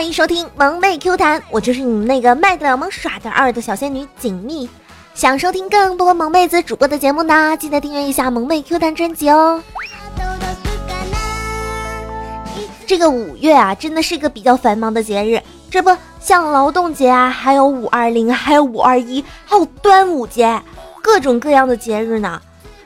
欢迎收听萌妹 Q 弹，我就是你们那个卖得了萌耍得二的小仙女锦觅。想收听更多萌妹子主播的节目呢，记得订阅一下萌妹 Q 弹专辑哦。这个五月啊，真的是一个比较繁忙的节日，这不像劳动节啊，还有五二零，还有五二一，还有端午节，各种各样的节日呢。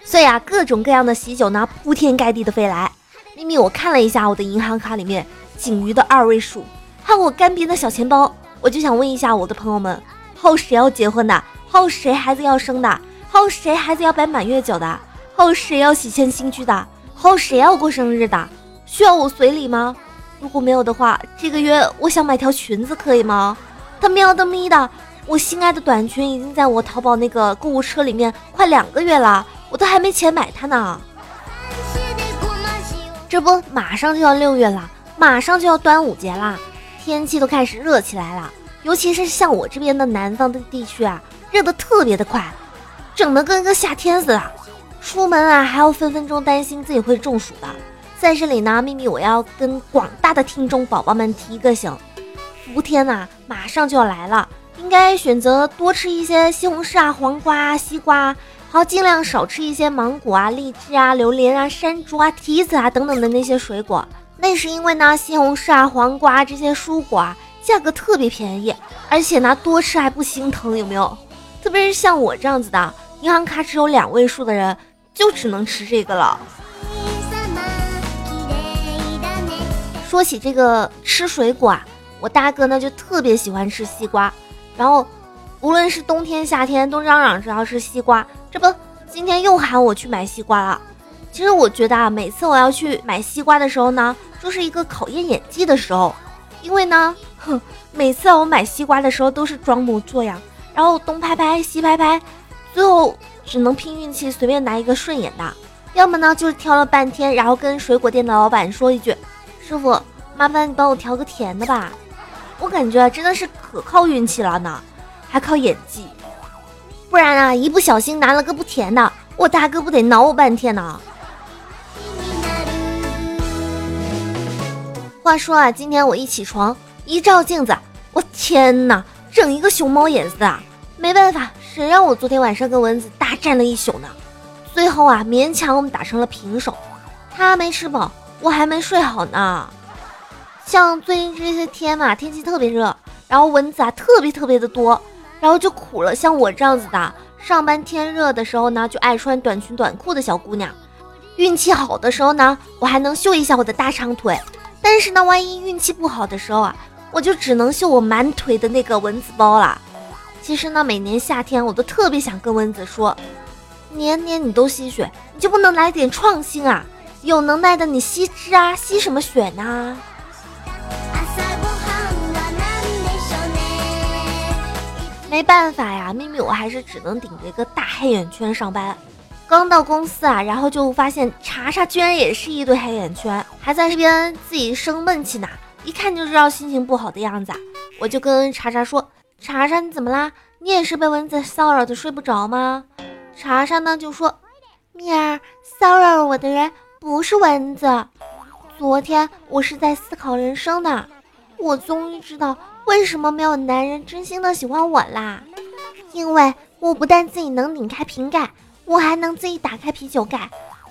所以啊，各种各样的喜酒呢，铺天盖地的飞来。咪咪，我看了一下我的银行卡里面仅余的二位数。还有我干瘪的小钱包，我就想问一下我的朋友们：还有谁要结婚的？还有谁孩子要生的？还有谁孩子要摆满月酒的？还有谁要喜迁新居的？还有谁要过生日的？需要我随礼吗？如果没有的话，这个月我想买条裙子，可以吗？他喵的咪的，我心爱的短裙已经在我淘宝那个购物车里面快两个月了，我都还没钱买它呢。这不，马上就要六月了，马上就要端午节啦。天气都开始热起来了，尤其是像我这边的南方的地区啊，热得特别的快，整得跟个夏天似的。出门啊，还要分分钟担心自己会中暑的。在这里呢，秘密我要跟广大的听众宝宝们提一个醒：伏天呐，马上就要来了，应该选择多吃一些西红柿啊、黄瓜啊、西瓜，好尽量少吃一些芒果啊、荔枝啊、榴莲啊、山竹啊、提子啊等等的那些水果。那是因为呢，西红柿啊、黄瓜这些蔬果啊，价格特别便宜，而且呢，多吃还不心疼，有没有？特别是像我这样子的，银行卡只有两位数的人，就只能吃这个了。说起这个吃水果啊，我大哥呢就特别喜欢吃西瓜，然后无论是冬天夏天都嚷嚷着要吃西瓜，这不今天又喊我去买西瓜了。其实我觉得啊，每次我要去买西瓜的时候呢，都是一个考验演技的时候，因为呢，哼，每次我买西瓜的时候都是装模作样，然后东拍拍西拍拍，最后只能拼运气，随便拿一个顺眼的，要么呢就是挑了半天，然后跟水果店的老板说一句：“师傅，麻烦你帮我调个甜的吧。”我感觉真的是可靠运气了呢，还靠演技，不然啊，一不小心拿了个不甜的，我大哥不得挠我半天呢。话说啊，今天我一起床，一照镜子，我天哪，整一个熊猫眼子的。没办法，谁让我昨天晚上跟蚊子大战了一宿呢？最后啊，勉强我们打成了平手。他没吃饱，我还没睡好呢。像最近这些天嘛，天气特别热，然后蚊子啊特别特别的多，然后就苦了像我这样子的，上班天热的时候呢，就爱穿短裙短裤的小姑娘。运气好的时候呢，我还能秀一下我的大长腿。但是呢，万一运气不好的时候啊，我就只能秀我满腿的那个蚊子包了。其实呢，每年夏天我都特别想跟蚊子说，年年你都吸血，你就不能来点创新啊？有能耐的你吸脂啊，吸什么血呢？没办法呀，秘密我还是只能顶着一个大黑眼圈上班。刚到公司啊，然后就发现查查居然也是一堆黑眼圈，还在这边自己生闷气呢，一看就知道心情不好的样子。我就跟查查说：“查查，你怎么啦？你也是被蚊子骚扰的睡不着吗？”查查呢就说：“蜜儿，骚扰我的人不是蚊子。昨天我是在思考人生的，我终于知道为什么没有男人真心的喜欢我啦，因为我不但自己能拧开瓶盖。”我还能自己打开啤酒盖，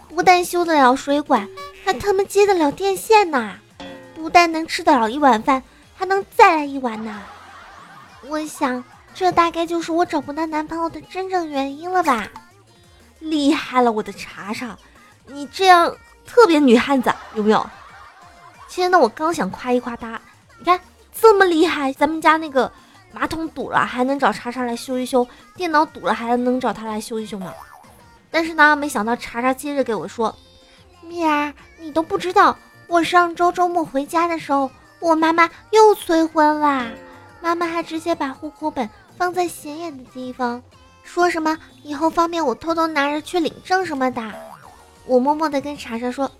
不但修得了水管，还他妈接得了电线呢！不但能吃得了一碗饭，还能再来一碗呢！我想，这大概就是我找不到男朋友的真正原因了吧？厉害了，我的查查，你这样特别女汉子，有没有？其实呢，我刚想夸一夸他，你看这么厉害，咱们家那个马桶堵了还能找查查来修一修，电脑堵了还能找他来修一修呢。但是呢，没想到查查接着给我说：“蜜儿，你都不知道，我上周周末回家的时候，我妈妈又催婚啦。妈妈还直接把户口本放在显眼的地方，说什么以后方便我偷偷拿着去领证什么的。”我默默的跟查查说：“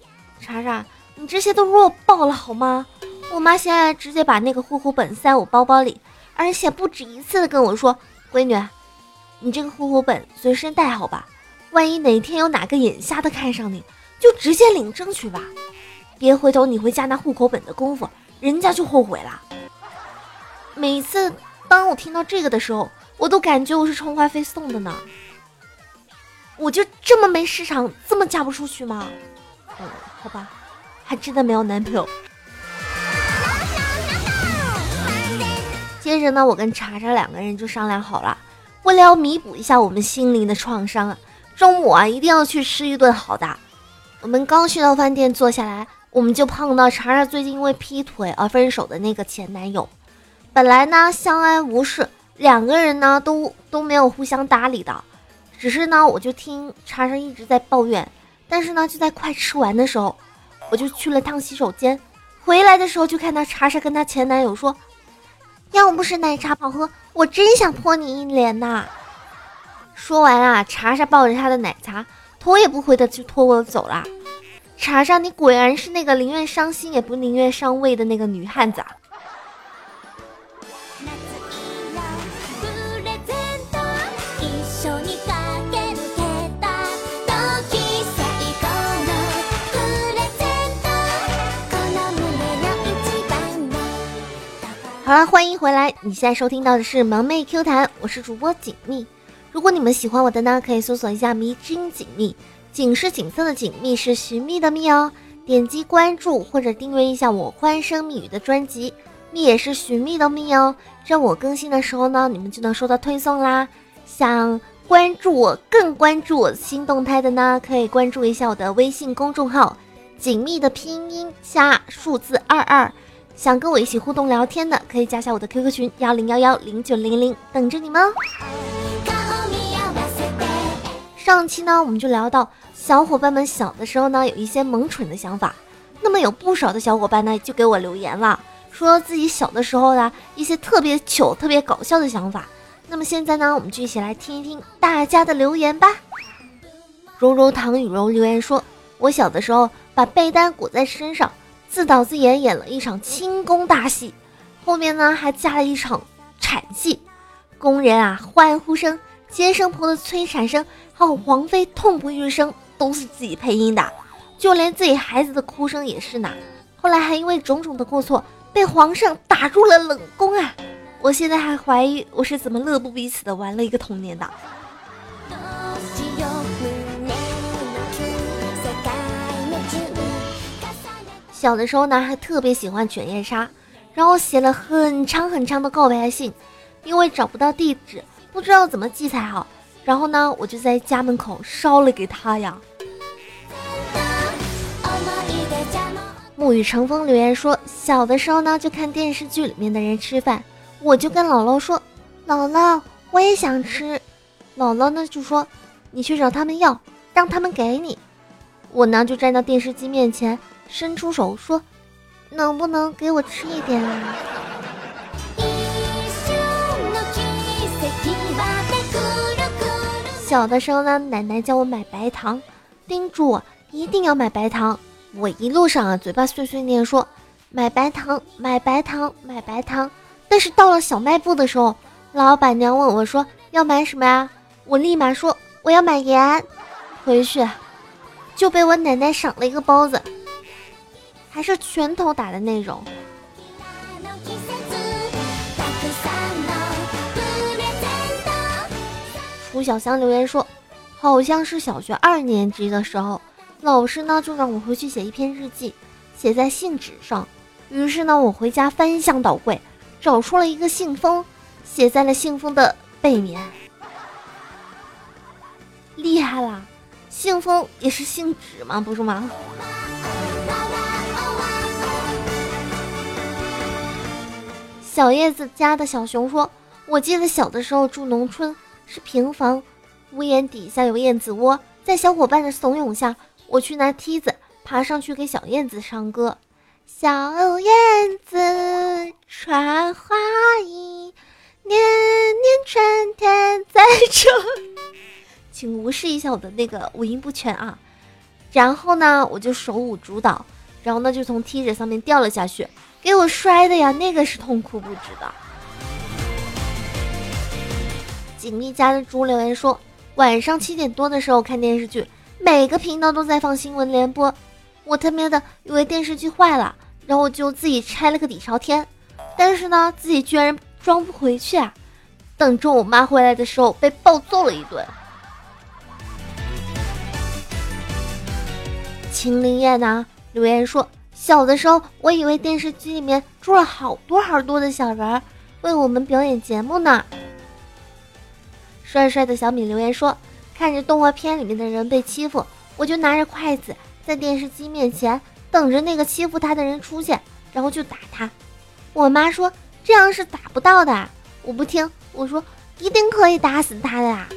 查查，你这些都弱爆了好吗？我妈现在直接把那个户口本塞我包包里，而且不止一次的跟我说：‘闺女，你这个户口本随身带好吧。’”万一哪天有哪个眼瞎的看上你，就直接领证去吧，别回头你回家拿户口本的功夫，人家就后悔了。每次当我听到这个的时候，我都感觉我是充话费送的呢。我就这么没市场，这么嫁不出去吗？嗯，好吧，还真的没有男朋友。接着呢，我跟查查两个人就商量好了，为了要弥补一下我们心灵的创伤，中午啊一定要去吃一顿好的。我们刚去到饭店坐下来。我们就碰到查查最近因为劈腿而分手的那个前男友，本来呢相安无事，两个人呢都都没有互相搭理的，只是呢我就听查查一直在抱怨，但是呢就在快吃完的时候，我就去了趟洗手间，回来的时候就看到查查跟她前男友说，要不是奶茶好喝，我真想泼你一脸呐。说完啊，查查抱着他的奶茶，头也不回的就拖我走了。查查，你果然是那个宁愿伤心也不宁愿上位的那个女汉子。啊！好了，欢迎回来！你现在收听到的是萌妹 Q 弹，我是主播锦觅。如果你们喜欢我的呢，可以搜索一下迷之音锦觅。景是景色的景，密是寻觅的觅哦。点击关注或者订阅一下我欢声蜜语的专辑，蜜也是寻觅的蜜哦。这样我更新的时候呢，你们就能收到推送啦。想关注我，更关注我新动态的呢，可以关注一下我的微信公众号“紧密的拼音加数字二二”。想跟我一起互动聊天的，可以加下我的 QQ 群幺零幺幺零九零零，等着你们哦。上期呢，我们就聊到小伙伴们小的时候呢，有一些萌蠢的想法。那么有不少的小伙伴呢，就给我留言了，说自己小的时候的一些特别糗、特别搞笑的想法。那么现在呢，我们就一起来听一听大家的留言吧。柔柔唐雨柔留言说：“我小的时候把被单裹在身上，自导自演演了一场轻功大戏，后面呢还加了一场产戏，工人啊欢呼声。”接生婆的催产声，还有皇妃痛不欲生，都是自己配音的，就连自己孩子的哭声也是呢。后来还因为种种的过错，被皇上打入了冷宫啊！我现在还怀疑我是怎么乐不彼此的玩了一个童年的。小的时候呢，还特别喜欢犬夜叉，然后写了很长很长的告白信，因为找不到地址。不知道怎么寄才好，然后呢，我就在家门口烧了给他呀。沐雨成风留言说，小的时候呢，就看电视剧里面的人吃饭，我就跟姥姥说，姥姥我也想吃，姥姥呢就说，你去找他们要，让他们给你。我呢就站到电视机面前，伸出手说，能不能给我吃一点啊？小的时候呢，奶奶叫我买白糖，叮嘱我一定要买白糖。我一路上啊，嘴巴碎碎念说买白糖，买白糖，买白糖。但是到了小卖部的时候，老板娘问我说要买什么呀？我立马说我要买盐。回去就被我奶奶赏了一个包子，还是拳头打的那种。胡小香留言说：“好像是小学二年级的时候，老师呢就让我回去写一篇日记，写在信纸上。于是呢，我回家翻箱倒柜，找出了一个信封，写在了信封的背面。厉害啦！信封也是信纸吗？不是吗？”小叶子家的小熊说：“我记得小的时候住农村。”是平房，屋檐底下有燕子窝，在小伙伴的怂恿下，我去拿梯子爬上去给小燕子唱歌。小燕子穿花衣，年年春天在这。请无视一下我的那个五音不全啊！然后呢，我就手舞足蹈，然后呢就从梯子上面掉了下去，给我摔的呀，那个是痛哭不止的。锦觅家的猪留言说：“晚上七点多的时候看电视剧，每个频道都在放新闻联播。我他喵的以为电视剧坏了，然后就自己拆了个底朝天。但是呢，自己居然装不回去啊！等着我妈回来的时候，被暴揍了一顿。秦林燕呢留言说：“小的时候，我以为电视机里面住了好多好多的小人儿，为我们表演节目呢。”帅帅的小米留言说：“看着动画片里面的人被欺负，我就拿着筷子在电视机面前等着那个欺负他的人出现，然后就打他。我妈说这样是打不到的，我不听，我说一定可以打死他的呀。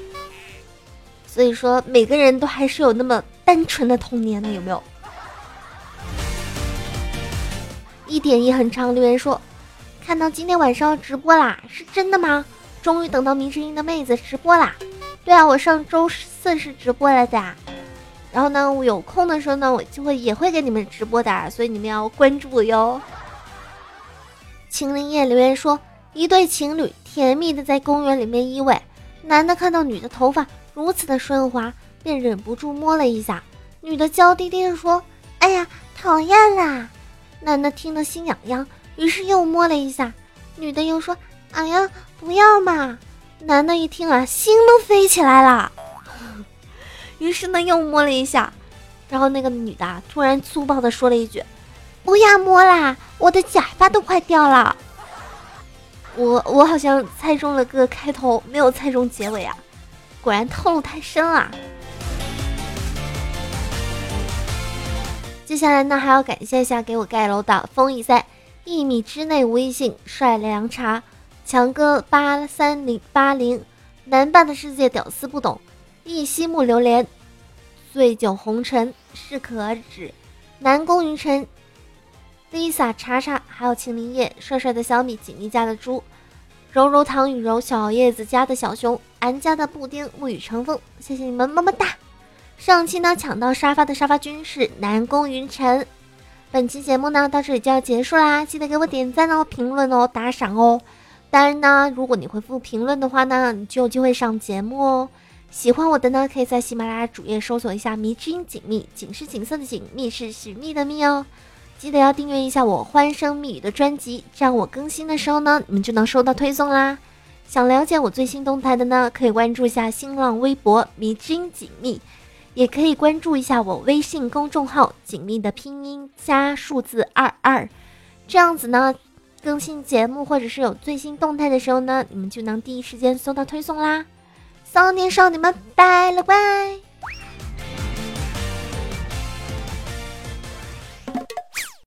所以说每个人都还是有那么单纯的童年的，有没有？一点一很长留言说，看到今天晚上要直播啦，是真的吗？”终于等到明之音的妹子直播啦！对啊，我上周四是直播来的，然后呢，我有空的时候呢，我就会也会给你们直播的，所以你们要关注我哟。青林叶留言说，一对情侣甜蜜的在公园里面依偎，男的看到女的头发如此的顺滑，便忍不住摸了一下，女的娇滴滴的说：“哎呀，讨厌啦！”男的听得心痒痒，于是又摸了一下，女的又说：“哎呀。”不要嘛！男的一听啊，心都飞起来了。于是呢，又摸了一下，然后那个女的突然粗暴的说了一句：“不要摸啦，我的假发都快掉了。”我我好像猜中了个开头，没有猜中结尾啊！果然套路太深了。接下来呢，还要感谢一下给我盖楼的风一塞，一米之内微信帅凉茶。强哥八三零八零，男伴的世界屌丝不懂，一夕木榴莲，醉酒红尘适可而止，南宫云晨，Lisa 查查，还有秦林叶，帅帅的小米，锦觅家的猪，柔柔唐雨柔，小叶子家的小熊，俺家的布丁，沐雨成风，谢谢你们么么哒！上期呢抢到沙发的沙发君是南宫云晨，本期节目呢到这里就要结束啦，记得给我点赞哦，评论哦，打赏哦。当然呢，如果你回复评论的话呢，你就有机会上节目哦。喜欢我的呢，可以在喜马拉雅主页搜索一下“迷之音锦觅”，锦是景色的锦，觅是寻觅的觅哦。记得要订阅一下我欢声蜜语的专辑，这样我更新的时候呢，你们就能收到推送啦。想了解我最新动态的呢，可以关注一下新浪微博“迷之音锦觅”，也可以关注一下我微信公众号“锦觅”的拼音加数字二二，这样子呢。更新节目或者是有最新动态的时候呢，你们就能第一时间收到推送啦！骚年少女们，拜了拜。